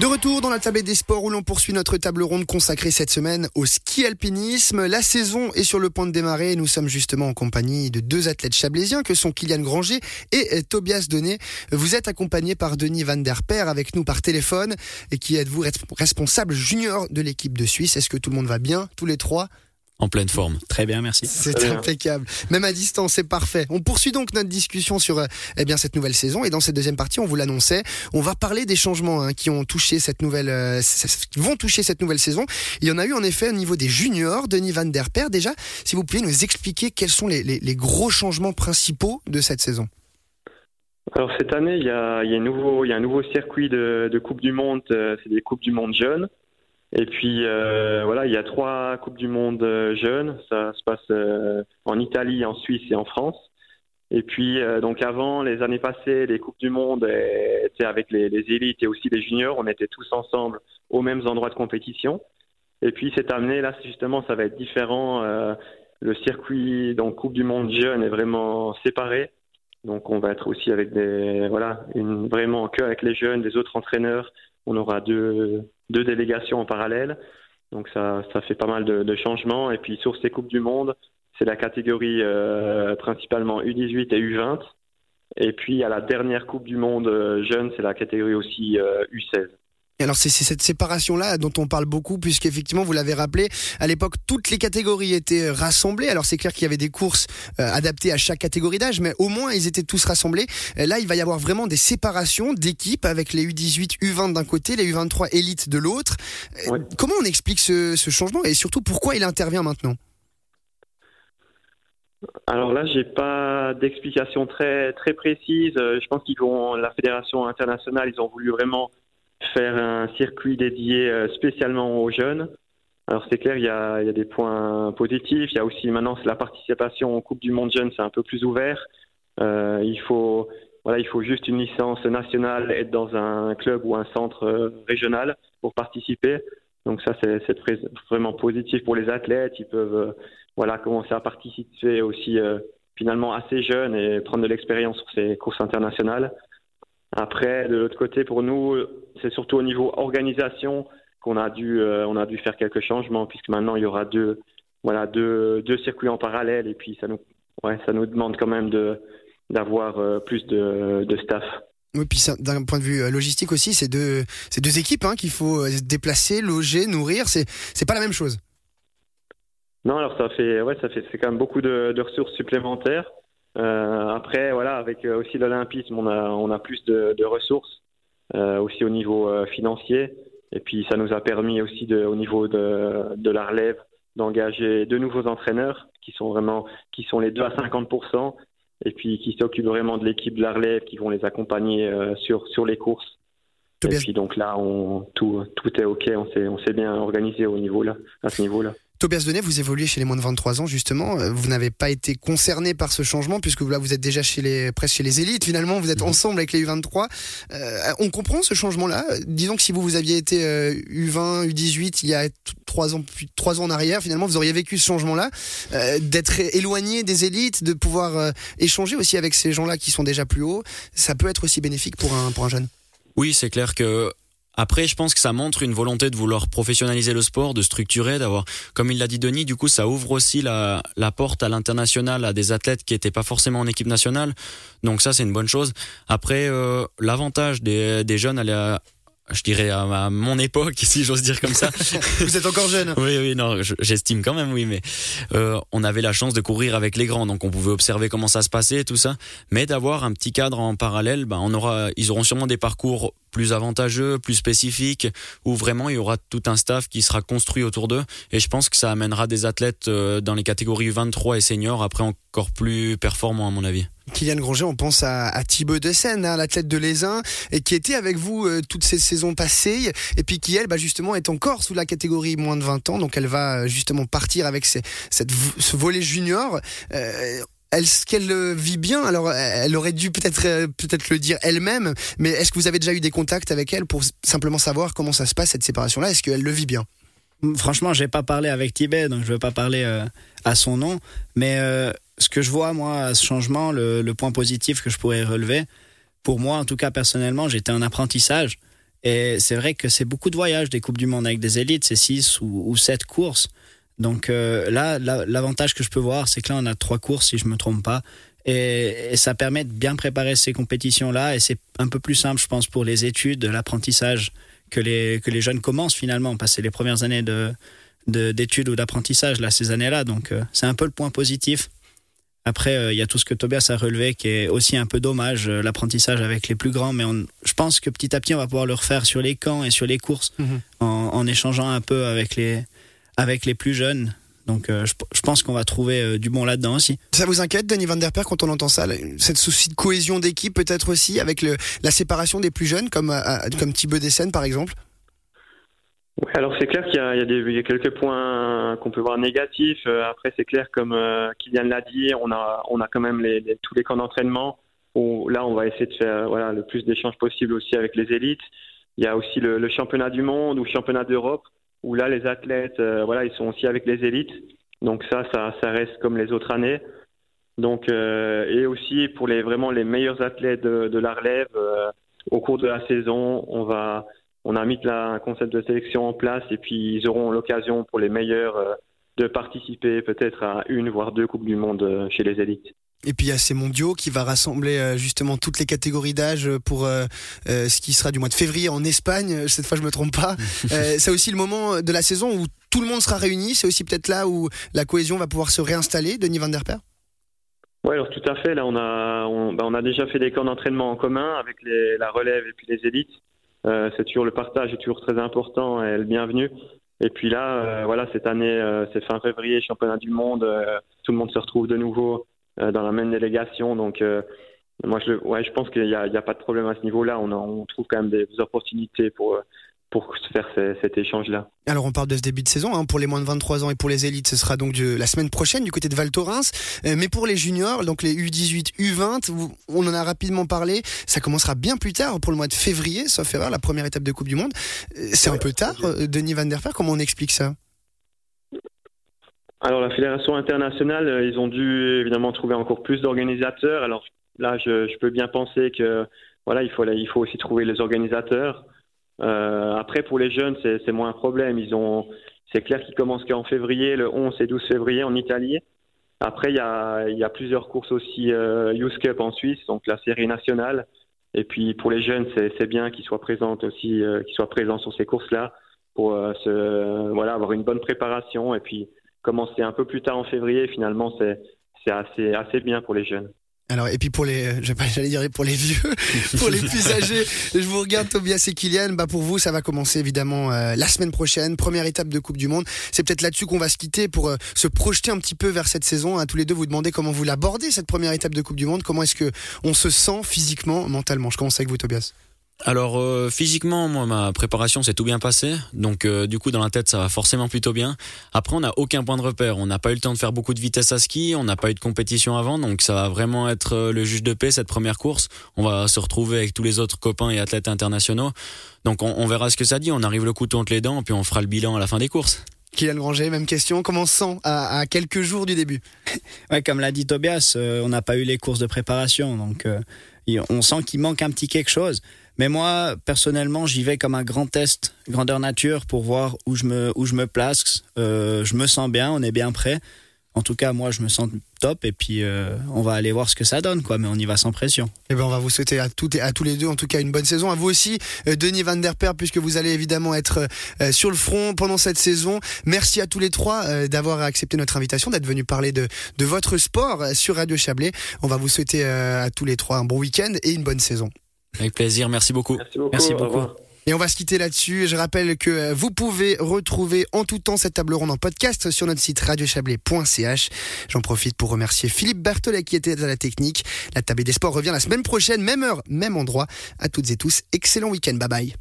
De retour dans la table des sports où l'on poursuit notre table ronde consacrée cette semaine au ski alpinisme. La saison est sur le point de démarrer. Nous sommes justement en compagnie de deux athlètes chablaisiens que sont Kylian Granger et Tobias Donnet. Vous êtes accompagné par Denis Van Der Per avec nous par téléphone et qui êtes-vous responsable junior de l'équipe de Suisse? Est-ce que tout le monde va bien tous les trois? En pleine forme. Très bien, merci. C'est impeccable. Même à distance, c'est parfait. On poursuit donc notre discussion sur euh, eh bien cette nouvelle saison et dans cette deuxième partie, on vous l'annonçait, on va parler des changements hein, qui ont touché cette nouvelle, euh, vont toucher cette nouvelle saison. Il y en a eu en effet au niveau des juniors. Denis Van Der Per, déjà, si vous pouviez nous expliquer quels sont les, les, gros changements principaux de cette saison. Alors cette année, il y a, il y a, un, nouveau, il y a un nouveau circuit de, de Coupe du Monde, euh, c'est des Coupes du Monde jeunes. Et puis euh, voilà, il y a trois coupes du monde euh, jeunes. Ça se passe euh, en Italie, en Suisse et en France. Et puis donc avant, les années passées, les coupes du monde étaient avec les, élites et aussi les juniors. On était tous ensemble aux mêmes endroits de compétition. Et puis cette année là, justement, ça va être différent. le circuit donc coupe du monde jeune est vraiment séparé. Donc on va être aussi avec des voilà une, vraiment que avec les jeunes, des autres entraîneurs. On aura deux deux délégations en parallèle. Donc ça, ça fait pas mal de, changements. Et puis sur ces Coupes du Monde, c'est la catégorie euh, principalement U18 et U20. Et puis à la dernière Coupe du Monde euh, jeune, c'est la catégorie aussi euh, U16 alors c'est cette séparation-là dont on parle beaucoup, puisqu'effectivement, vous l'avez rappelé, à l'époque, toutes les catégories étaient rassemblées. Alors c'est clair qu'il y avait des courses euh, adaptées à chaque catégorie d'âge, mais au moins ils étaient tous rassemblés. là, il va y avoir vraiment des séparations d'équipes avec les U18, U20 d'un côté, les U23 élites de l'autre. Euh, comment on explique ce, changement et surtout pourquoi il intervient maintenant? Alors là, j'ai pas d'explication très très précise. Euh, je pense qu'ils vont la fédération internationale, ils ont voulu vraiment faire un circuit dédié euh, spécialement aux jeunes. Alors c'est clair, il y, a, des points positifs. Il y a aussi maintenant la participation aux Coupe du Monde jeune, c'est un peu plus ouvert. Euh, il faut voilà, il faut juste une licence nationale, être dans un club ou un centre euh, régional pour participer. Donc ça c'est vraiment positif pour les athlètes. Ils peuvent voilà commencer à participer aussi finalement assez jeunes et prendre de l'expérience sur ces courses internationales. Après, de l'autre côté, pour nous, c'est surtout au niveau organisation qu'on a dû, euh, on a dû faire quelques changements, puisque maintenant il y aura deux, voilà, deux, deux circuits en parallèle, et puis ça nous, ouais, ça nous demande quand même de d'avoir euh, plus de, de staff. Oui, puis d'un point de vue euh, logistique aussi, c'est deux, c'est deux équipes hein, qu'il faut déplacer, loger, nourrir. C'est, c'est pas la même chose. Non, alors ça fait, ouais, ça fait, c'est quand même beaucoup de, de ressources supplémentaires. Euh, après, voilà, avec euh, aussi l'olympisme, on a, on a plus de, de ressources, euh, aussi au niveau euh, financier. Et puis, ça nous a permis aussi, de, au niveau de, de la relève, d'engager de nouveaux entraîneurs qui sont vraiment, qui sont les deux à 50 et puis qui s'occupent vraiment de l'équipe de la relève, qui vont les accompagner sur, sur les courses. et puis donc là, on, tout, tout est OK, on s'est, on s'est bien organisé au niveau là, à ce niveau-là. Tobias Denet, vous évoluez chez les moins de 23 ans justement. Euh, vous n'avez pas été concerné par ce changement puisque là vous êtes déjà chez les presque chez les élites. Finalement, vous êtes mhm. ensemble avec les U23. Euh, on comprend ce changement-là. Disons que si vous vous aviez été U20, U18 il y a trois ans trois ans en arrière, finalement vous auriez vécu ce changement-là, euh, d'être éloigné des élites, de pouvoir échanger aussi avec ces gens-là qui sont déjà plus hauts. Ça peut être aussi bénéfique pour un pour un jeune. Oui, c'est clair que après, je pense que ça montre une volonté de vouloir professionnaliser le sport, de structurer, d'avoir, comme il l'a dit Denis, du coup, ça ouvre aussi la, la porte à l'international à des athlètes qui étaient pas forcément en équipe nationale. Donc ça, c'est une bonne chose. Après, euh, l'avantage des, des jeunes à, je dirais à, mon époque, si j'ose dire comme ça. Vous êtes encore jeune. oui, oui, non, j'estime quand même, oui, mais euh, on avait la chance de courir avec les grands, donc on pouvait observer comment ça se passait et tout ça. Mais d'avoir un petit cadre en parallèle, ben on aura, ils auront sûrement des parcours plus avantageux, plus spécifiques, où vraiment il y aura tout un staff qui sera construit autour d'eux. Et je pense que ça amènera des athlètes euh, dans les catégories 23 et seniors après encore plus performants à mon avis. Kylian Granger, on pense à, Thibaut Dessen, hein, l'athlète de l'Aisin, et qui était avec vous euh, toutes ces saisons passées, et puis qui, elle, bah, justement, est encore sous la catégorie moins de 20 ans, donc elle va euh, justement partir avec ce volet junior. Euh, elle, ce qu'elle vit bien, alors elle aurait dû peut-être peut-être le dire elle-même, mais est-ce que vous avez déjà eu des contacts avec elle pour simplement savoir comment ça se passe cette séparation-là? Est-ce qu'elle le vit bien? Franchement, j'ai pas parlé avec Tibet, donc je vais pas parler à son nom, mais ce que je vois, moi, à ce changement, le, point positif que je pourrais relever, pour moi, en tout cas personnellement, j'étais un apprentissage. Et c'est vrai que c'est beaucoup de voyages des Coupes du Monde avec des élites, c'est 6 ou, 7 courses. Donc euh, là, l'avantage que je peux voir, c'est que là, on a trois courses, si je me trompe pas. Et, ça permet de bien préparer ces compétitions-là. Et c'est un peu plus simple, je pense, pour les études, l'apprentissage, que les, que les jeunes commencent finalement, passer les premières années de, d'études ou d'apprentissage, là, ces années-là. Donc euh, c'est un peu le point positif. Après, euh, il y a tout ce que Tobias a relevé qui est aussi un peu dommage, euh, l'apprentissage avec les plus grands. Mais je pense que petit à petit, on va pouvoir le refaire sur les camps et sur les courses mhm. en, échangeant un peu avec les, avec les plus jeunes. Donc euh, je, pense qu'on va trouver du bon là-dedans aussi. Ça vous inquiète, Denis Van Der Per, quand on entend ça Cette souci de cohésion d'équipe peut-être aussi avec le, la séparation des plus jeunes, comme, comme Thibaut Dessen par exemple? Oui, alors c'est clair qu'il y, a quelques points qu'on peut voir négatifs. Euh, après, c'est clair, comme euh, Kylian l'a dit, on a, quand même tous les camps d'entraînement où là, on va essayer de faire le plus d'échanges possible aussi avec les élites. Il y a aussi le, championnat du monde ou championnat d'Europe où là, les athlètes, euh, ils sont aussi avec les élites. Donc ça, ça, reste comme les autres années. Donc et aussi pour les vraiment les meilleurs athlètes de, de la relève au cours de la saison, on va on a mis un concept de sélection en place et puis ils auront l'occasion pour les meilleurs euh, de participer peut-être à une voire deux coupes du monde euh, chez les élites. Et puis il y a ces mondiaux qui va rassembler euh, justement toutes les catégories d'âge pour ce qui sera du mois de février en Espagne. Cette fois je me trompe pas. c'est aussi le moment de la saison où tout le monde sera réuni. C'est aussi peut-être là où la cohésion va pouvoir se réinstaller. Denis Van Der Per. Oui, alors tout à fait. Là, on a, on, bah, on a déjà fait des camps d'entraînement en commun avec les, la relève et puis les élites. Euh, c'est toujours le partage est toujours très important et le bienvenu. Et puis là, euh, voilà, cette année, euh, c'est fin février, championnat du monde, tout le monde se retrouve de nouveau dans la même délégation. Donc, moi, je, ouais, je pense qu'il n'y a, pas de problème à ce niveau-là. On, trouve quand même des opportunités pour pour faire cet échange-là. Alors on parle de ce début de saison, hein, pour les moins de 23 ans et pour les élites, ce sera donc la semaine prochaine du côté de Val Thorens. Euh, mais pour les juniors, donc les U18, U20, on en a rapidement parlé, ça commencera bien plus tard, pour le mois de février, sauf erreur, la première étape de Coupe du Monde. Euh, c'est un peu tard, euh, Denis Van der Fer, comment on explique ça? Alors la fédération internationale, ils ont dû évidemment trouver encore plus d'organisateurs. Alors là, je, je, peux bien penser que voilà, il faut il faut aussi trouver les organisateurs. Euh, après, pour les jeunes, c'est moins un problème. Ils ont, c'est clair qu'ils commencent qu'en février, le 11 et 12 février en Italie. Après, il y a, plusieurs courses aussi euh, Youth Cup en Suisse, donc la série nationale. Et puis pour les jeunes, c'est bien qu'ils soient présents aussi, euh, qu'ils soient présents sur ces courses-là pour euh, avoir une bonne préparation et puis commencer un peu plus tard en février. Finalement, c'est assez bien pour les jeunes. Alors et puis pour les, j'allais dire pour les vieux, pour les plus âgés, je vous regarde Tobias et Kylian. Bah pour vous, ça va commencer évidemment euh, la semaine prochaine, première étape de Coupe du Monde. C'est peut-être là-dessus qu'on va se quitter pour euh, se projeter un petit peu vers cette saison. À tous les deux, vous demandez comment vous l'abordez cette première étape de Coupe du Monde. Comment est-ce que on se sent physiquement, mentalement? Je commence avec vous, Tobias. Alors euh, physiquement, moi ma préparation s'est tout bien passé, donc euh, du coup dans la tête ça va forcément plutôt bien. Après on n'a aucun point de repère, on n'a pas eu le temps de faire beaucoup de vitesse à ski, on n'a pas eu de compétition avant, donc ça va vraiment être euh, le juge de paix cette première course. On va se retrouver avec tous les autres copains et athlètes internationaux, donc on, verra ce que ça dit. On arrive le couteau entre les dents, puis on fera le bilan à la fin des courses. Kylian Granger, même question. Comment on se sent à, quelques jours du début? Ouais, comme l'a dit Tobias, on n'a pas eu les courses de préparation, donc on sent qu'il manque un petit quelque chose. Mais moi, personnellement, j'y vais comme un grand test, grandeur nature, pour voir où je me, où je me place. Euh, je me sens bien, on est bien prêt. En tout cas, moi, je me sens top et puis euh, on va aller voir ce que ça donne, quoi. Mais on y va sans pression. Eh ben, on va vous souhaiter à toutes à tous les deux, en tout cas, une bonne saison. À vous aussi, euh, Denis Van Der Per, puisque vous allez évidemment être sur le front pendant cette saison. Merci à tous les trois d'avoir accepté notre invitation, d'être venus parler de, de votre sport sur Radio Chablais. On va vous souhaiter à tous les trois un bon week-end et une bonne saison. Avec plaisir, merci beaucoup. Merci beaucoup. Et on va se quitter là-dessus. Je rappelle que euh, vous pouvez retrouver en tout temps cette table ronde en podcast sur notre site radiochablais.ch. J'en profite pour remercier Philippe Berthollet qui était à la technique. La table des sports revient la semaine prochaine, même heure, même endroit. À toutes et tous, excellent week-end. Bye bye.